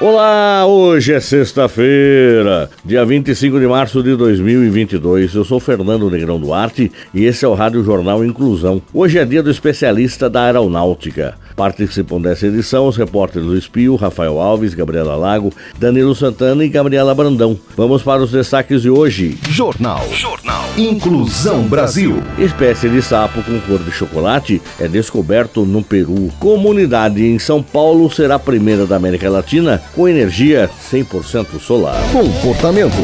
Olá, hoje é sexta-feira, dia 25 de março de 2022. Eu sou Fernando Negrão Duarte e esse é o Rádio Jornal Inclusão. Hoje é dia do especialista da aeronáutica. Participam dessa edição os repórteres do Espio, Rafael Alves, Gabriela Lago, Danilo Santana e Gabriela Brandão. Vamos para os destaques de hoje. Jornal. Jornal. Inclusão Brasil. Espécie de sapo com cor de chocolate é descoberto no Peru. Comunidade em São Paulo será a primeira da América Latina com energia 100% solar. Comportamento.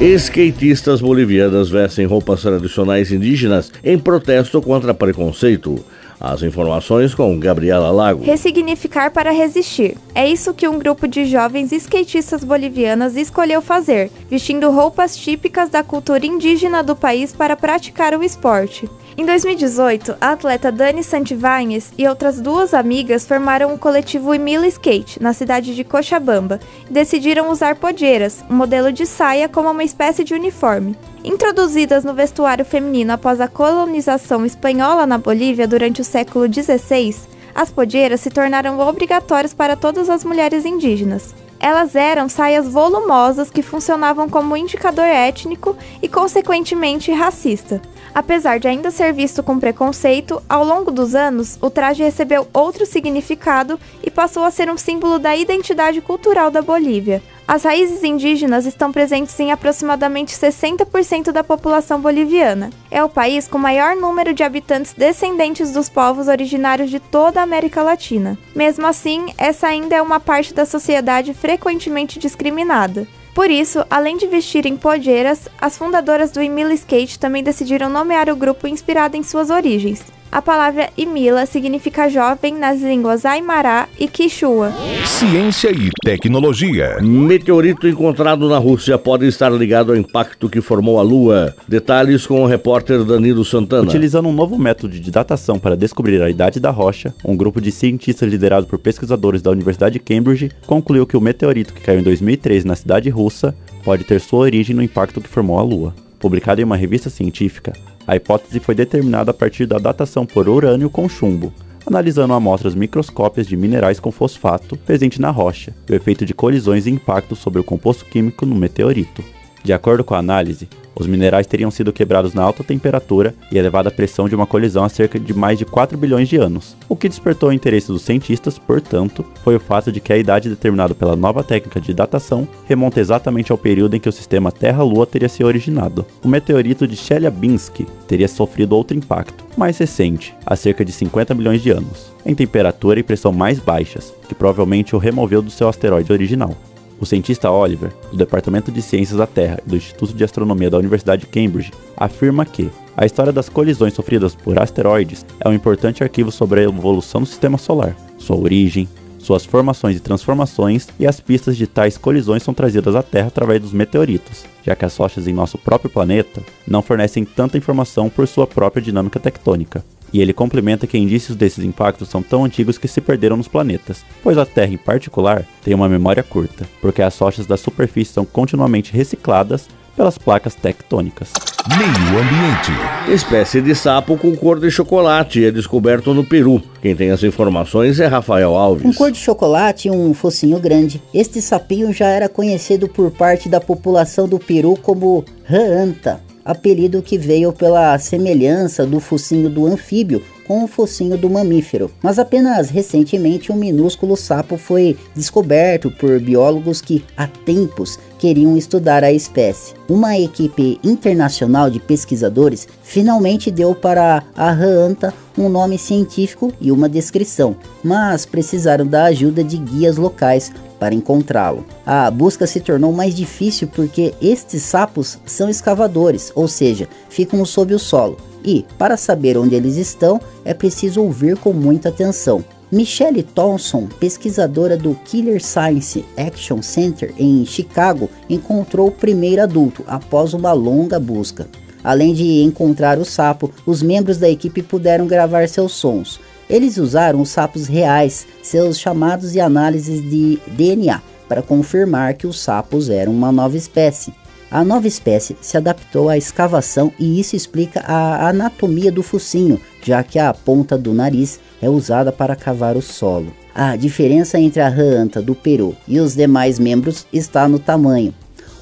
Skatistas bolivianas vestem roupas tradicionais indígenas em protesto contra preconceito. As informações com Gabriela Lago. Ressignificar para resistir. É isso que um grupo de jovens skatistas bolivianas escolheu fazer, vestindo roupas típicas da cultura indígena do país para praticar o esporte. Em 2018, a atleta Dani Santivanhes e outras duas amigas formaram o coletivo Emila Skate, na cidade de Cochabamba, e decidiram usar podeiras, um modelo de saia como uma espécie de uniforme. Introduzidas no vestuário feminino após a colonização espanhola na Bolívia durante o século XVI, as podeiras se tornaram obrigatórias para todas as mulheres indígenas. Elas eram saias volumosas que funcionavam como indicador étnico e, consequentemente, racista. Apesar de ainda ser visto com preconceito, ao longo dos anos, o traje recebeu outro significado e passou a ser um símbolo da identidade cultural da Bolívia. As raízes indígenas estão presentes em aproximadamente 60% da população boliviana. É o país com maior número de habitantes descendentes dos povos originários de toda a América Latina. Mesmo assim, essa ainda é uma parte da sociedade frequentemente discriminada. Por isso, além de vestirem podeiras, as fundadoras do Emila Skate também decidiram nomear o grupo inspirado em suas origens. A palavra Imila significa jovem nas línguas Aymara e Quichua. Ciência e tecnologia. Meteorito encontrado na Rússia pode estar ligado ao impacto que formou a Lua. Detalhes com o repórter Danilo Santana. Utilizando um novo método de datação para descobrir a idade da rocha, um grupo de cientistas liderado por pesquisadores da Universidade de Cambridge concluiu que o meteorito que caiu em 2013 na cidade russa pode ter sua origem no impacto que formou a Lua. Publicado em uma revista científica, a hipótese foi determinada a partir da datação por urânio com chumbo, analisando amostras microscópias de minerais com fosfato presente na rocha e o efeito de colisões e impactos sobre o composto químico no meteorito. De acordo com a análise, os minerais teriam sido quebrados na alta temperatura e elevada pressão de uma colisão há cerca de mais de 4 bilhões de anos. O que despertou o interesse dos cientistas, portanto, foi o fato de que a idade determinada pela nova técnica de datação remonta exatamente ao período em que o sistema Terra-Lua teria se originado. O meteorito de Chelyabinsk teria sofrido outro impacto, mais recente, há cerca de 50 milhões de anos, em temperatura e pressão mais baixas, que provavelmente o removeu do seu asteroide original. O cientista Oliver, do Departamento de Ciências da Terra e do Instituto de Astronomia da Universidade de Cambridge, afirma que a história das colisões sofridas por asteroides é um importante arquivo sobre a evolução do sistema solar, sua origem, suas formações e transformações e as pistas de tais colisões são trazidas à Terra através dos meteoritos, já que as rochas em nosso próprio planeta não fornecem tanta informação por sua própria dinâmica tectônica. E ele complementa que indícios desses impactos são tão antigos que se perderam nos planetas, pois a Terra em particular tem uma memória curta, porque as rochas da superfície são continuamente recicladas pelas placas tectônicas. Meio ambiente. Espécie de sapo com cor de chocolate é descoberto no Peru. Quem tem as informações é Rafael Alves. Com cor de chocolate e um focinho grande, este sapinho já era conhecido por parte da população do Peru como Raanta, apelido que veio pela semelhança do focinho do anfíbio com o focinho do mamífero, mas apenas recentemente um minúsculo sapo foi descoberto por biólogos que há tempos queriam estudar a espécie. Uma equipe internacional de pesquisadores finalmente deu para a ranta um nome científico e uma descrição, mas precisaram da ajuda de guias locais para encontrá-lo. A busca se tornou mais difícil porque estes sapos são escavadores, ou seja, ficam sob o solo. E, para saber onde eles estão, é preciso ouvir com muita atenção. Michelle Thompson, pesquisadora do Killer Science Action Center em Chicago, encontrou o primeiro adulto após uma longa busca. Além de encontrar o sapo, os membros da equipe puderam gravar seus sons. Eles usaram os sapos reais, seus chamados e análises de DNA, para confirmar que os sapos eram uma nova espécie. A nova espécie se adaptou à escavação e isso explica a anatomia do focinho, já que a ponta do nariz é usada para cavar o solo. A diferença entre a rã anta do Peru e os demais membros está no tamanho.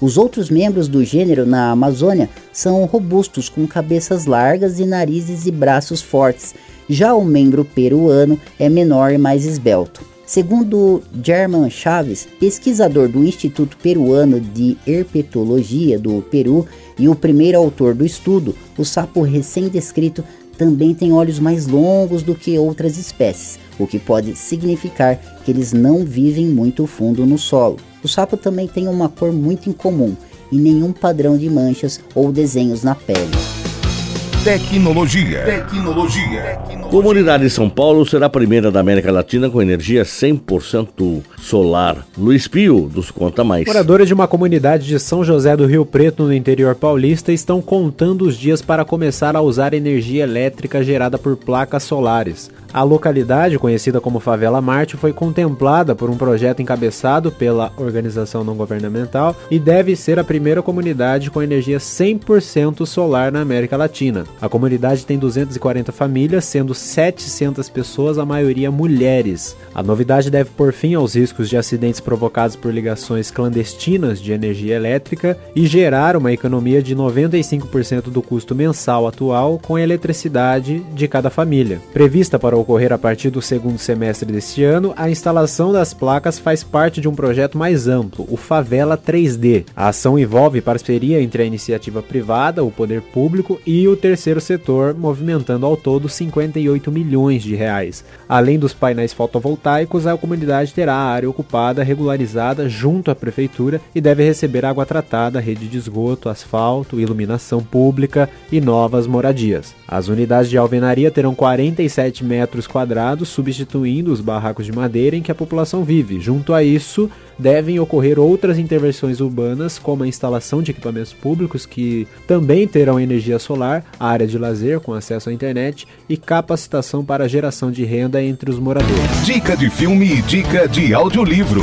Os outros membros do gênero na Amazônia são robustos, com cabeças largas e narizes e braços fortes. Já o membro peruano é menor e mais esbelto. Segundo German Chaves, pesquisador do Instituto Peruano de Herpetologia do Peru e o primeiro autor do estudo, o sapo recém-descrito também tem olhos mais longos do que outras espécies, o que pode significar que eles não vivem muito fundo no solo. O sapo também tem uma cor muito incomum e nenhum padrão de manchas ou desenhos na pele. Tecnologia. Tecnologia. Comunidade de São Paulo será a primeira da América Latina com energia 100% solar. Luiz Pio nos conta mais. Moradores de uma comunidade de São José do Rio Preto, no interior paulista, estão contando os dias para começar a usar energia elétrica gerada por placas solares. A localidade, conhecida como Favela Marte, foi contemplada por um projeto encabeçado pela organização não governamental e deve ser a primeira comunidade com energia 100% solar na América Latina. A comunidade tem 240 famílias, sendo 700 pessoas, a maioria mulheres. A novidade deve pôr fim aos riscos de acidentes provocados por ligações clandestinas de energia elétrica e gerar uma economia de 95% do custo mensal atual com a eletricidade de cada família. Prevista para ocorrer a partir do segundo semestre deste ano, a instalação das placas faz parte de um projeto mais amplo, o Favela 3D. A ação envolve parceria entre a iniciativa privada, o poder público e o terceiro setor, movimentando ao todo 58 milhões de reais. Além dos painéis fotovoltaicos, a comunidade terá a área ocupada regularizada junto à prefeitura e deve receber água tratada, rede de esgoto, asfalto, iluminação pública e novas moradias. As unidades de alvenaria terão 47 metros metros quadrados, substituindo os barracos de madeira em que a população vive. Junto a isso, devem ocorrer outras intervenções urbanas, como a instalação de equipamentos públicos que também terão energia solar, área de lazer com acesso à internet e capacitação para geração de renda entre os moradores. Dica de filme e dica de audiolivro.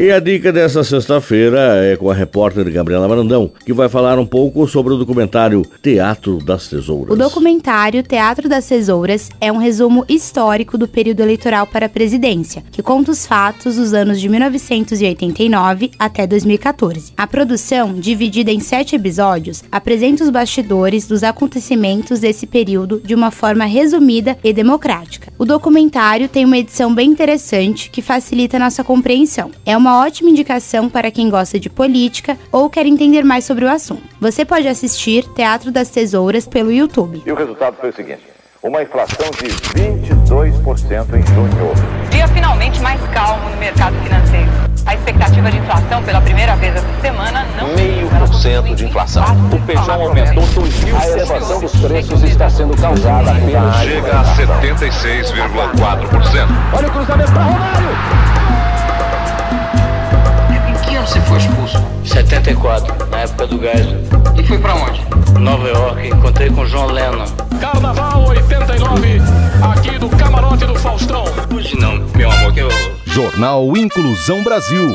E a dica dessa sexta-feira é com a repórter Gabriela Brandão, que vai falar um pouco sobre o documentário Teatro das Tesouras. O documentário Teatro das Tesouras é um resumo histórico do período eleitoral para a presidência, que conta os fatos dos anos de 1989 até 2014. A produção, dividida em sete episódios, apresenta os bastidores dos acontecimentos desse período de uma forma resumida e democrática. O documentário tem uma edição bem interessante que facilita nossa compreensão. É uma uma ótima indicação para quem gosta de política ou quer entender mais sobre o assunto. Você pode assistir Teatro das Tesouras pelo YouTube. E o resultado foi o seguinte: uma inflação de 22% em junho. Dia finalmente mais calmo no mercado financeiro. A expectativa de inflação pela primeira vez essa semana não. Meio por cento de inflação. O feijão aumentou 2.000. A elevação dos preços está sendo causada apenas. Chega a 76,4%. Olha o cruzamento para Romário! 74, na época do Geisel. E foi pra onde? Nova York, encontrei com João Lennon. Carnaval 89, aqui do camarote do Faustão. Hoje não, meu amor, que eu... Jornal Inclusão Brasil.